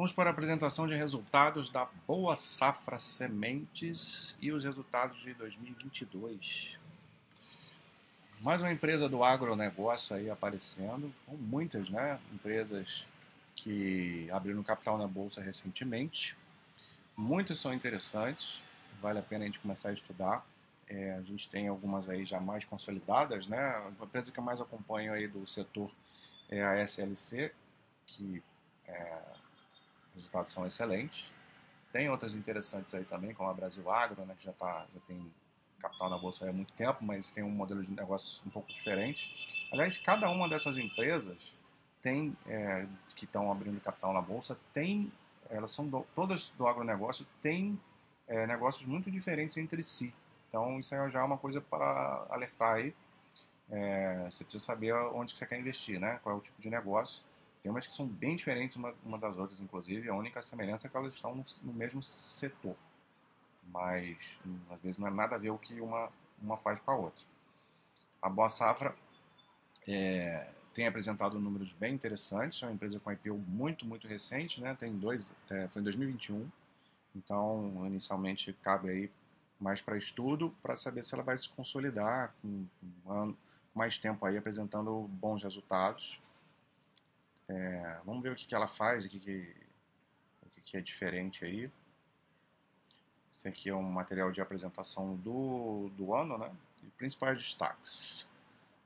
Vamos para a apresentação de resultados da Boa Safra Sementes e os resultados de 2022. Mais uma empresa do agronegócio aí aparecendo, com muitas né, empresas que abriram capital na bolsa recentemente. Muitas são interessantes, vale a pena a gente começar a estudar. É, a gente tem algumas aí já mais consolidadas, né? A empresa que eu mais acompanho aí do setor é a SLC, que é, os resultados são excelentes. Tem outras interessantes aí também, como a Brasil Agro, né, que já, tá, já tem capital na bolsa há muito tempo, mas tem um modelo de negócio um pouco diferente. Aliás, cada uma dessas empresas tem é, que estão abrindo capital na bolsa tem, elas são do, todas do agronegócio têm é, negócios muito diferentes entre si. Então isso aí já é uma coisa para alertar aí. É, você precisa saber onde que você quer investir, né? Qual é o tipo de negócio. Tem umas que são bem diferentes uma, uma das outras, inclusive. A única semelhança é que elas estão no, no, mesmo setor. Mas, às vezes, não é nada a ver o que uma, uma faz com a outra. A Boa Safra é, tem apresentado números bem interessantes. É uma empresa com IPO muito, muito recente. Né? Tem dois, é, foi em 2021. Então, inicialmente, cabe aí mais para estudo, para saber se ela vai se consolidar com, com mais tempo aí apresentando bons resultados é, vamos ver o que, que ela faz, o que, que, o que, que é diferente aí. Esse aqui é um material de apresentação do, do ano, né? E principais destaques.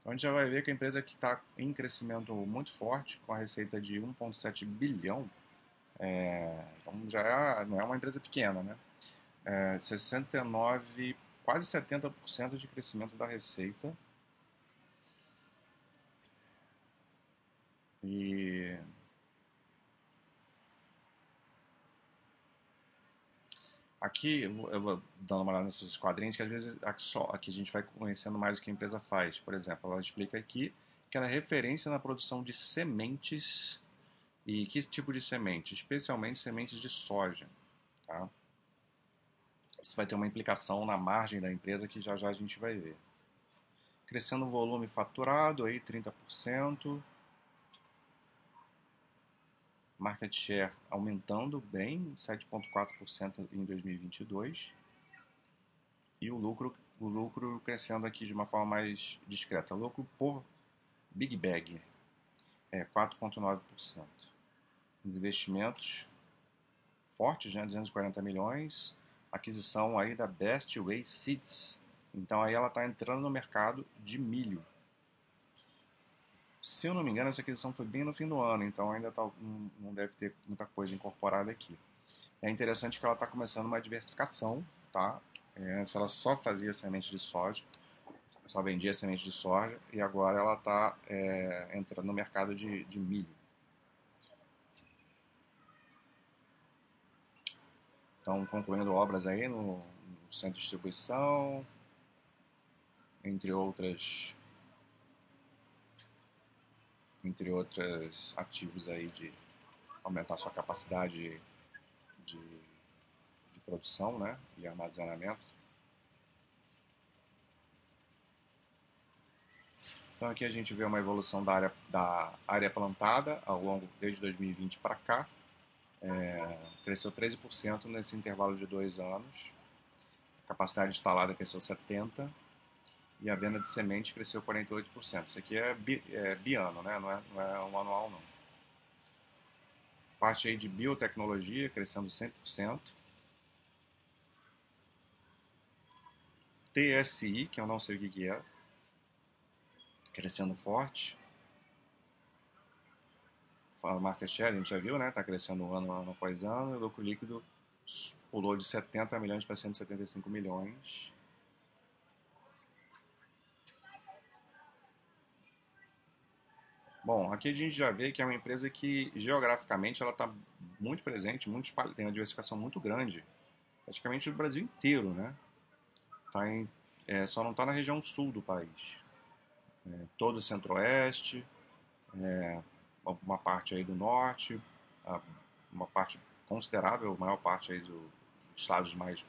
Então a gente já vai ver que a empresa que está em crescimento muito forte, com a receita de 1,7 bilhão, é, então já é, não é uma empresa pequena, né? É, 69, quase 70% de crescimento da receita E aqui eu vou dando uma olhada nesses quadrinhos que às vezes aqui, só, aqui a gente vai conhecendo mais o que a empresa faz. Por exemplo, ela explica aqui que ela é referência na produção de sementes e que tipo de semente? Especialmente sementes de soja. Tá? Isso vai ter uma implicação na margem da empresa que já já a gente vai ver. Crescendo o volume faturado aí 30%, market share aumentando bem, 7,4% em 2022, e o lucro, o lucro crescendo aqui de uma forma mais discreta. Lucro por Big Bag é 4,9%. Os investimentos fortes, né, 240 milhões, aquisição aí da Best Way Seeds. Então aí ela está entrando no mercado de milho. Se eu não me engano, essa aquisição foi bem no fim do ano, então ainda tá, não deve ter muita coisa incorporada aqui. É interessante que ela está começando uma diversificação, tá? É, antes ela só fazia semente de soja, só vendia semente de soja, e agora ela está é, entrando no mercado de, de milho. Estão concluindo obras aí no, no centro de distribuição, entre outras entre outros ativos aí de aumentar sua capacidade de, de produção né, e armazenamento. Então aqui a gente vê uma evolução da área, da área plantada ao longo desde 2020 para cá. É, cresceu 13% nesse intervalo de dois anos. A capacidade instalada cresceu 70% e a venda de semente cresceu 48%. Isso aqui é, bi, é biano, né? não, é, não é um anual não. Parte aí de biotecnologia crescendo 100%. TSI, que eu não sei o que é, crescendo forte. Fala market share, a gente já viu, né? Está crescendo ano, ano após ano. O lucro líquido pulou de 70 milhões para 175 milhões. Bom, aqui a gente já vê que é uma empresa que geograficamente ela está muito presente, muito tem uma diversificação muito grande, praticamente no Brasil inteiro, né? Tá em, é, só não está na região sul do país. É, todo o centro-oeste, é, uma parte aí do norte, uma parte considerável, a maior parte aí do, dos estados mais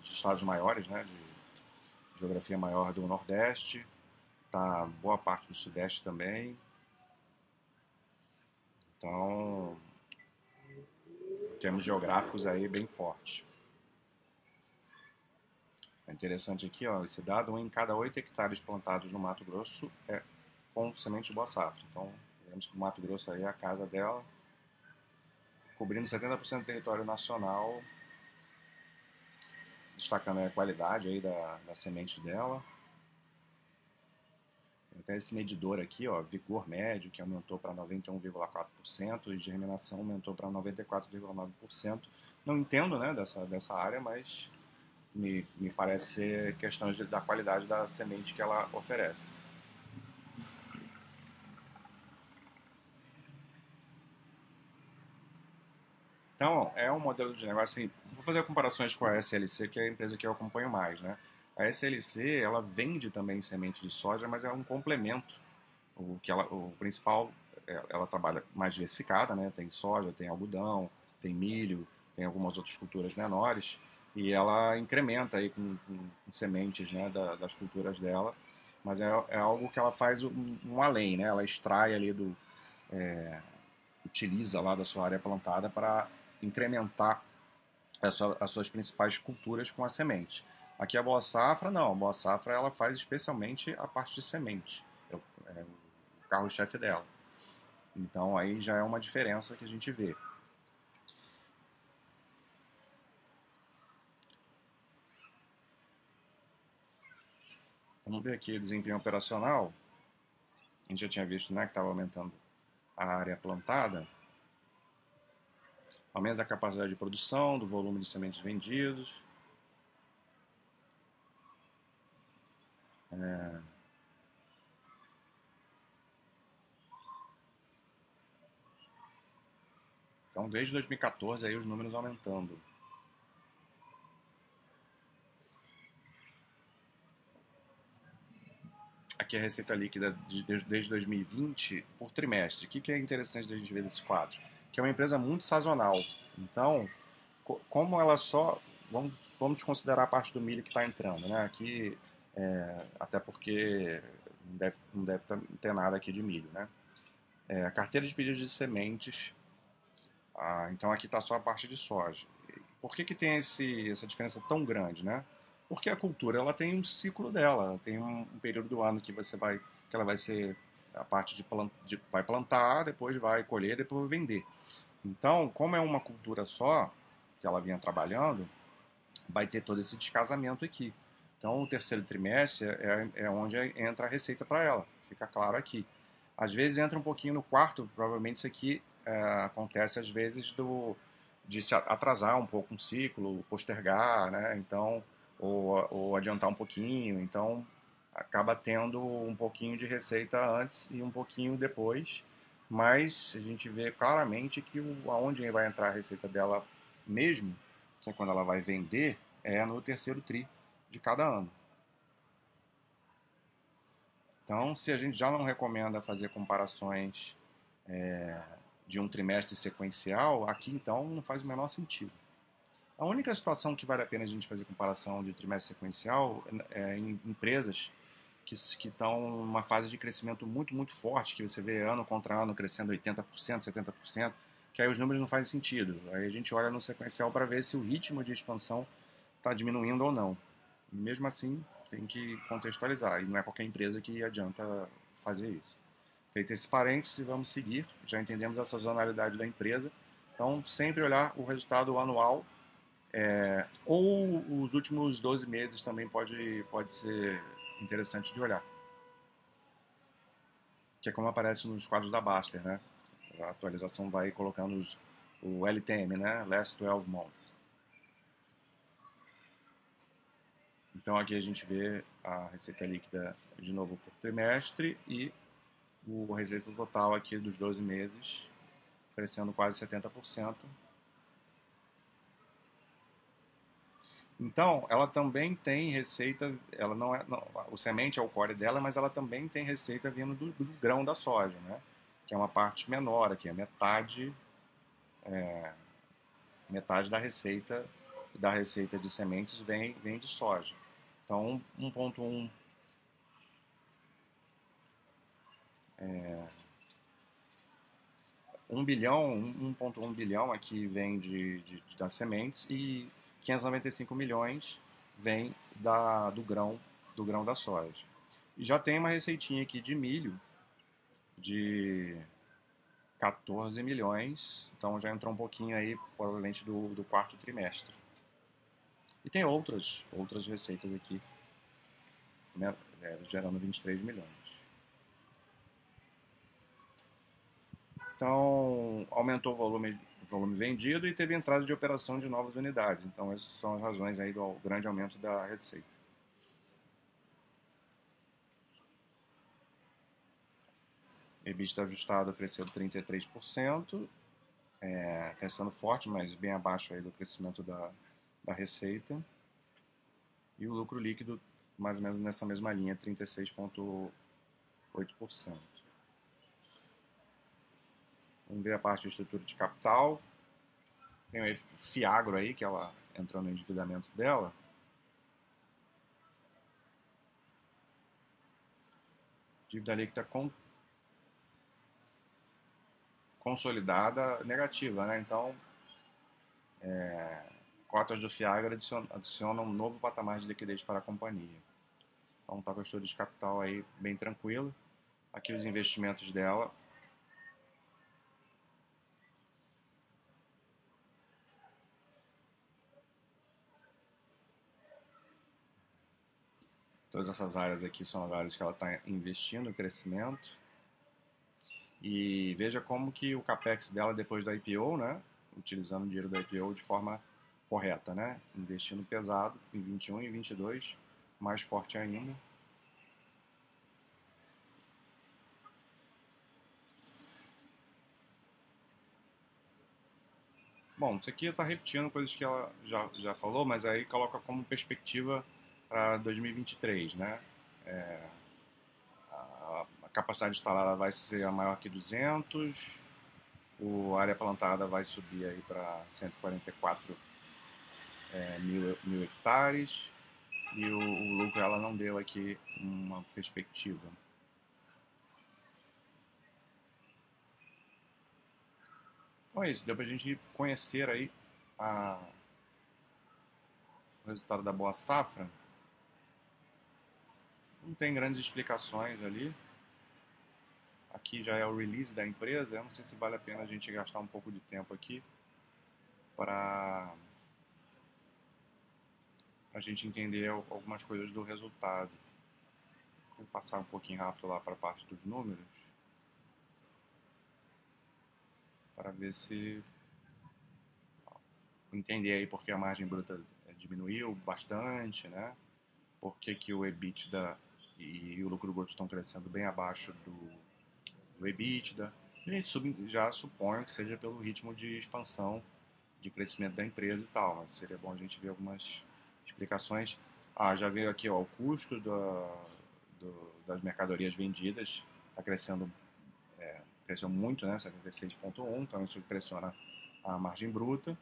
dos estados maiores, né, de geografia maior do nordeste, tá boa parte do sudeste também, então, termos geográficos aí bem fortes. É interessante aqui, ó, esse dado, um em cada oito hectares plantados no Mato Grosso é com semente de boa safra. Então, vemos que o Mato Grosso aí é a casa dela, cobrindo 70% do território nacional, destacando a qualidade aí da, da semente dela. Até esse medidor aqui, ó, vigor médio, que aumentou para 91,4% e germinação aumentou para 94,9%. Não entendo né, dessa, dessa área, mas me, me parece ser questões de, da qualidade da semente que ela oferece. Então, é um modelo de negócio. Assim, vou fazer comparações com a SLC, que é a empresa que eu acompanho mais. Né? A SLC ela vende também semente de soja, mas é um complemento. O, que ela, o principal, é, ela trabalha mais diversificada, né? tem soja, tem algodão, tem milho, tem algumas outras culturas menores e ela incrementa aí com, com, com sementes né, da, das culturas dela, mas é, é, algo que ela faz um, um, além, né? Ela extrai ali do, é, utiliza lá da sua área plantada para incrementar as suas principais culturas com a semente. Aqui a boa safra não, a boa safra ela faz especialmente a parte de semente, é o, carro-chefe dela. Então aí já é uma diferença que a gente vê. Vamos ver aqui desempenho operacional. A gente já tinha visto né, que estava aumentando a área plantada. Aumento da capacidade de produção, do volume de sementes vendidos. É... Então, desde 2014, aí os números aumentando. aqui a receita líquida desde 2020 por trimestre. O que é interessante da gente ver desse quadro? Que é uma empresa muito sazonal. Então, como ela só. Vamos, vamos considerar a parte do milho que está entrando, né? Aqui, é, até porque não deve, não deve ter nada aqui de milho, né? É, carteira de pedidos de sementes. Ah, então aqui está só a parte de soja. Por que, que tem esse, essa diferença tão grande, né? porque a cultura ela tem um ciclo dela, tem um, um período do ano que você vai, que ela vai ser a parte de, plant, de vai plantar, depois vai colher, depois vai vender. Então, como é uma cultura só que ela vinha trabalhando, vai ter todo esse descasamento aqui. Então, o terceiro trimestre é, é onde entra a receita para ela, fica claro aqui. Às vezes entra um pouquinho no quarto, provavelmente isso aqui é, acontece às vezes do, de se atrasar um pouco um ciclo, postergar, né? Então, ou, ou adiantar um pouquinho. Então, acaba tendo um pouquinho de receita antes e um pouquinho depois, mas a gente vê claramente que o, aonde vai entrar a receita dela mesmo, que é quando ela vai vender, é no terceiro tri de cada ano. Então, se a gente já não recomenda fazer comparações é, de um trimestre sequencial, aqui então não faz o menor sentido. A única situação que vale a pena a gente fazer comparação de trimestre sequencial é em empresas que estão numa fase de crescimento muito, muito forte, que você vê ano contra ano crescendo 80%, 70%, que aí os números não fazem sentido. Aí a gente olha no sequencial para ver se o ritmo de expansão está diminuindo ou não. Mesmo assim, tem que contextualizar, e não é qualquer empresa que adianta fazer isso. Feito esse parênteses, vamos seguir. Já entendemos a sazonalidade da empresa. Então, sempre olhar o resultado anual é, ou os últimos 12 meses também pode, pode ser interessante de olhar. Que é como aparece nos quadros da Baster, né? A atualização vai colocando os, o LTM, né? Last 12 Months. Então aqui a gente vê a receita líquida de novo por trimestre e o receita total aqui dos 12 meses crescendo quase 70%. Então, ela também tem receita, ela não é, não, o semente é o core dela, mas ela também tem receita vindo do, do grão da soja, né? Que é uma parte menor aqui, é metade, é, metade da receita da receita de sementes vem, vem de soja. Então, 1.1 é, 1 bilhão, 1,1 bilhão aqui vem de, de, das sementes e 595 milhões vem da, do grão do grão da soja. E já tem uma receitinha aqui de milho de 14 milhões, então já entrou um pouquinho aí, provavelmente, do, do quarto trimestre. E tem outras, outras receitas aqui, né, é, gerando 23 milhões. Então, aumentou o volume, volume vendido e teve entrada de operação de novas unidades. Então, essas são as razões aí do grande aumento da receita. EBITDA ajustado cresceu 33%, é, crescendo forte, mas bem abaixo aí do crescimento da, da receita. E o lucro líquido, mais ou menos nessa mesma linha, 36,8%. Vamos ver a parte de estrutura de capital. Tem o Fiagro aí, que ela entrou no endividamento dela. Dívida líquida com consolidada negativa, né? Então, é, cotas do Fiagro adicionam, um novo patamar de liquidez para a companhia. Então, está com a estrutura de capital aí bem tranquila. Aqui os investimentos dela. Todas essas áreas aqui são as áreas que ela está investindo crescimento. E veja como que o capex dela depois da IPO, né, utilizando o dinheiro da IPO de forma correta, né, investindo pesado em 21 e 22, mais forte ainda. Bom, isso aqui está repetindo coisas que ela já, já falou, mas aí coloca como perspectiva para 2023, né? É, capacidade instalada vai ser maior que 200, a área plantada vai subir aí para 144 é, mil, mil hectares e o, o lucro ela não deu aqui uma perspectiva. Então é isso, deu para a gente conhecer aí a, o resultado da boa safra. Não tem grandes explicações ali. Aqui já é o release da empresa. Eu não sei se vale a pena a gente gastar um pouco de tempo aqui para a gente entender algumas coisas do resultado. Vou passar um pouquinho rápido lá para a parte dos números para ver se entender aí porque a margem bruta diminuiu bastante, né? Por que, que o EBITDA e o lucro bruto estão crescendo bem abaixo do, do EBITDA. A gente já supõe que seja pelo ritmo de expansão, de crescimento da empresa e tal, mas seria bom a gente ver algumas explicações. Ah, já veio aqui ó, o custo da, do, das mercadorias vendidas, está crescendo, é, cresceu muito, né, 76,1, então isso pressiona a margem bruta.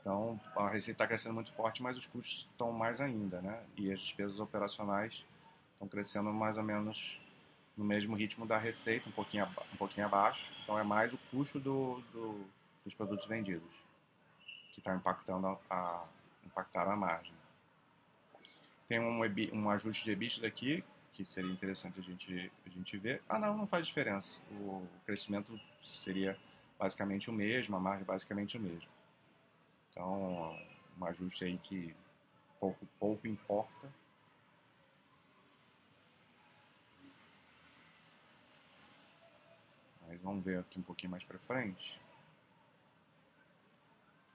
Então, a receita está crescendo muito forte, mas os custos estão mais ainda, né? E as despesas operacionais estão crescendo mais ou menos no mesmo ritmo da receita, um pouquinho, um pouquinho abaixo. Então é mais o custo do, do dos produtos vendidos que está impactando a, impactar a margem. Tem um, um ajuste de EBITDA aqui, que seria interessante a gente, a gente ver. Ah, não, não faz diferença. O crescimento seria basicamente o mesmo, a margem basicamente o mesmo. Então, um ajuste aí que pouco, pouco importa mas vamos ver aqui um pouquinho mais para frente.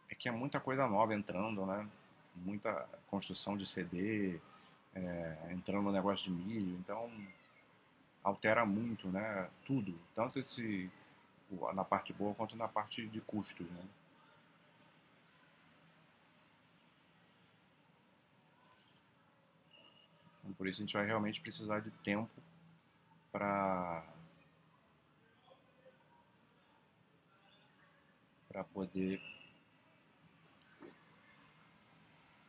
É que é muita coisa nova entrando, né? Muita construção de CD, é, entrando no negócio de milho, então altera muito, né? Tudo, tanto esse na parte boa quanto na parte de custos, né? Então, por isso a gente vai realmente precisar de tempo para para poder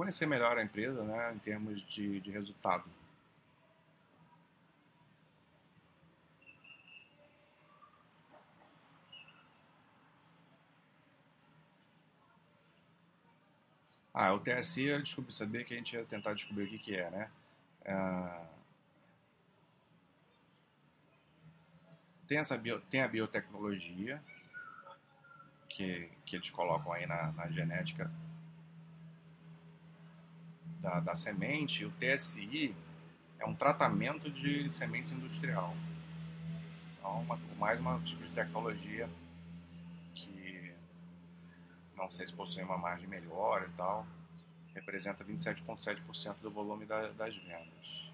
conhecer melhor a empresa né, em termos de, de resultado. Ah, o TSI eu descobri saber que a gente ia tentar descobrir o que, que é, né? É, tem, essa bio, tem a biotecnologia que, que eles colocam aí na, na genética da, da semente. O TSI é um tratamento de semente industrial. Então, uma, mais uma tipo de tecnologia que não sei se possui uma margem melhor e tal, representa 27,7% do volume da, das vendas.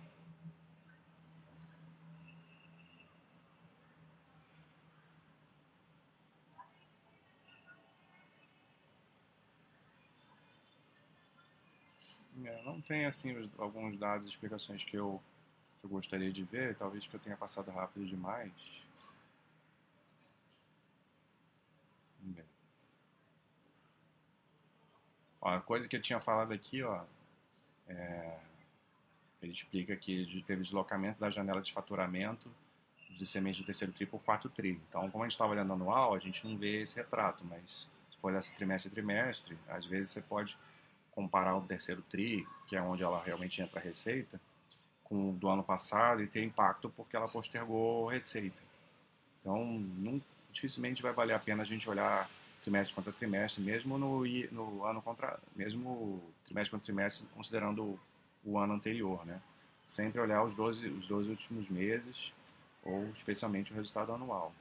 É, não tem assim alguns dados explicações que eu, que eu gostaria de ver, talvez que eu tenha passado rápido demais. Ó, a coisa que eu tinha falado aqui, ó, é, ele explica que teve deslocamento da janela de faturamento de sementes do terceiro tri por 4 tri. Então, como a gente estava olhando anual, a gente não vê esse retrato, mas se for olhar trimestre a trimestre, às vezes você pode comparar o terceiro TRI, que é onde ela realmente entra a receita, com o do ano passado e ter impacto porque ela postergou receita. Então, não, dificilmente vai valer a pena a gente olhar trimestre contra trimestre, mesmo no, no ano contra, mesmo trimestre contra trimestre, considerando o, ano anterior, né? Sempre olhar os 12, os 12 últimos meses ou especialmente o resultado anual.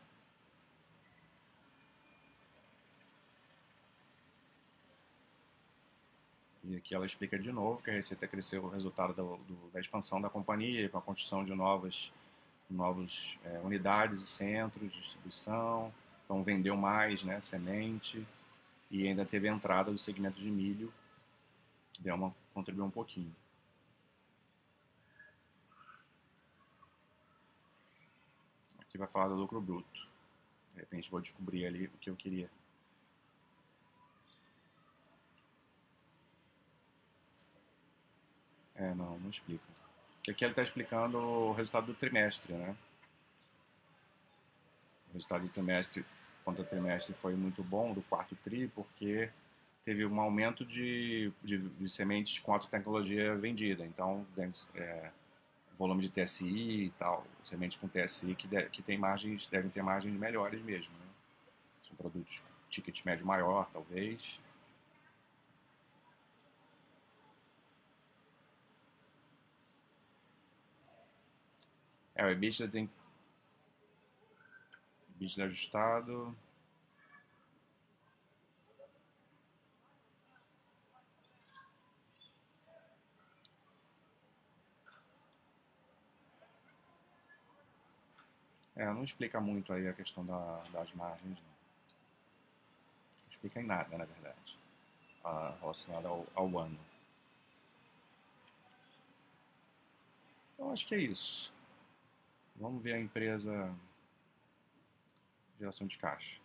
E aqui ela explica de novo que a receita cresceu o resultado do, do, da expansão da companhia, com a construção de novas, novas é, unidades e centros de distribuição. Então vendeu mais né, semente e ainda teve a entrada do segmento de milho, que deu uma, contribuiu um pouquinho. Aqui vai falar do lucro bruto. De repente vou descobrir ali o que eu queria. É, não, não explica. Porque aqui ele está explicando o resultado do trimestre, né? O resultado do trimestre contra trimestre foi muito bom, do quarto TRI, porque teve um aumento de, de, de sementes com alta tecnologia vendida. Então, é, volume de TSI e tal, sementes com TSI que, de, que tem margens, devem ter margens melhores mesmo. Né? São produtos com ticket médio maior, talvez. É, o EBITDA tem. EBITDA ajustado. É, não explica muito aí a questão da, das margens, não. não explica em nada, na verdade, relacionado ao, ao ano. Então, acho que é isso. Vamos ver a empresa geração de caixa.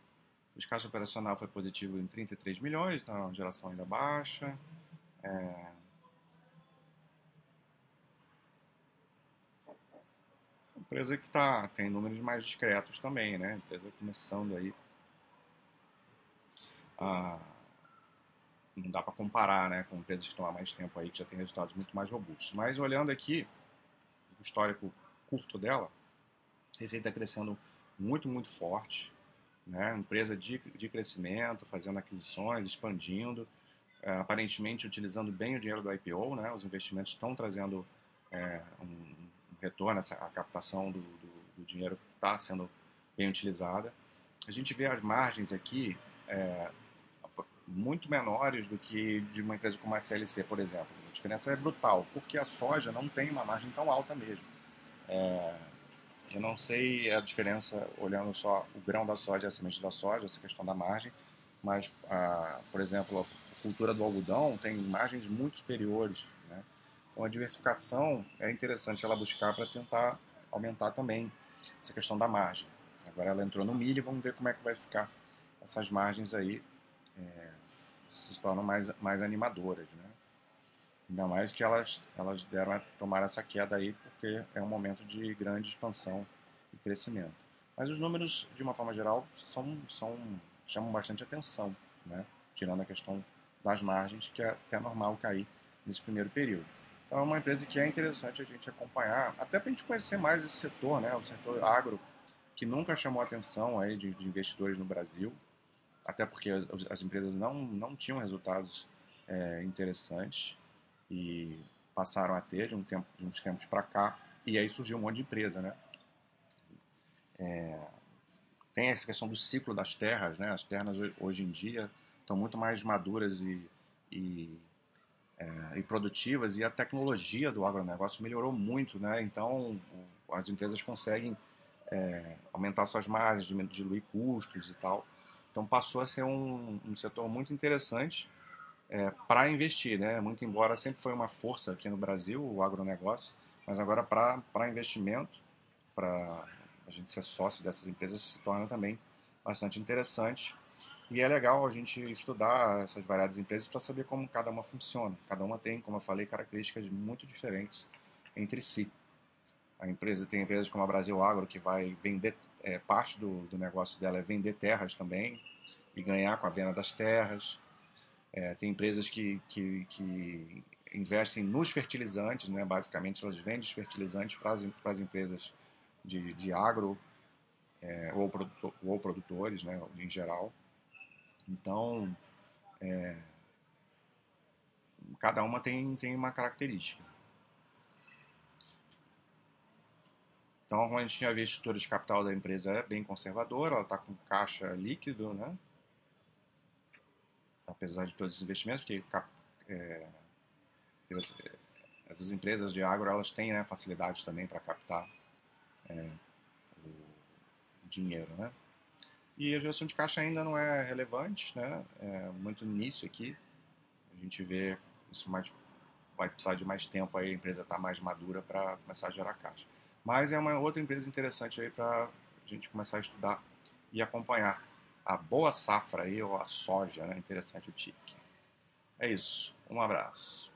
O caixa operacional foi positivo em 33 milhões, então a geração ainda baixa. É... Empresa que tá, tem números mais discretos também, né? Empresa começando aí. A... Não dá para comparar né, com empresas que estão há mais tempo aí, que já têm resultados muito mais robustos. Mas olhando aqui, o histórico curto dela, receita crescendo muito, muito forte. Né? Empresa de, de crescimento, fazendo aquisições, expandindo, é, aparentemente utilizando bem o dinheiro do IPO. Né? Os investimentos estão trazendo é, um, retorno, essa, a captação do, do, do dinheiro está sendo bem utilizada. A gente vê as margens aqui é, muito menores do que de uma empresa como a SLC, por exemplo. A diferença é brutal, porque a soja não tem uma margem tão alta mesmo. É, eu não sei a diferença olhando só o grão da soja e a semente da soja, essa questão da margem, mas, ah, por exemplo, a cultura do algodão tem margens muito superiores. Né? Então, a diversificação é interessante ela buscar para tentar aumentar também essa questão da margem. Agora ela entrou no milho, vamos ver como é que vai ficar essas margens aí, é, se tornam mais, mais animadoras. Né? Ainda mais que elas, elas deram a tomar essa queda aí porque é um momento de grande expansão e crescimento. Mas os números, de uma forma geral, são, são, chamam bastante atenção, né? tirando a questão das margens, que é até normal cair nesse primeiro período. Então é uma empresa que é interessante a gente acompanhar, até para a gente conhecer mais esse setor, né? o setor agro, que nunca chamou atenção aí de, de investidores no Brasil, até porque as, as, empresas não, não tinham resultados é, interessantes e passaram a ter de, um tempo, de uns tempos para cá, e aí surgiu um monte de empresa, né? É, tem essa questão do ciclo das terras, né? As terras hoje em dia estão muito mais maduras e, e, é, e, produtivas e a tecnologia do agronegócio melhorou muito, né? Então as empresas conseguem é, aumentar suas margens, diluir custos e tal. Então passou a ser um, um setor muito interessante é, para investir, né? Muito embora sempre foi uma força aqui no Brasil o agronegócio, mas agora para investimento, para a gente ser sócio dessas empresas se torna também bastante interessante. E é legal a gente estudar essas variadas empresas para saber como cada uma funciona. Cada uma tem, como eu falei, características muito diferentes entre si. A empresa tem empresas como a Brasil Agro que vai vender é, parte do, do negócio dela é vender terras também e ganhar com a venda das terras. É, tem empresas que, que, que, investem nos fertilizantes, né? basicamente elas vendem os fertilizantes para as, empresas de, de agro é, ou, produtor, ou produtores, né, em geral. Então, é, cada uma tem, tem uma característica. Então, como a gente tinha visto, a estrutura de capital da empresa é bem conservadora, ela está com caixa líquido, né? Apesar de todos esses investimentos, porque é, essas empresas de agro elas têm né, facilidade também para captar é, o dinheiro, né? E a geração de caixa ainda não é relevante, né? É muito no início aqui. A gente vê isso mais vai precisar de mais tempo aí a empresa estar tá mais madura para começar a gerar caixa. Mas é uma outra empresa interessante aí para a gente começar a estudar e acompanhar a boa safra aí ou a soja, né? Interessante o TIC. É isso. Um abraço.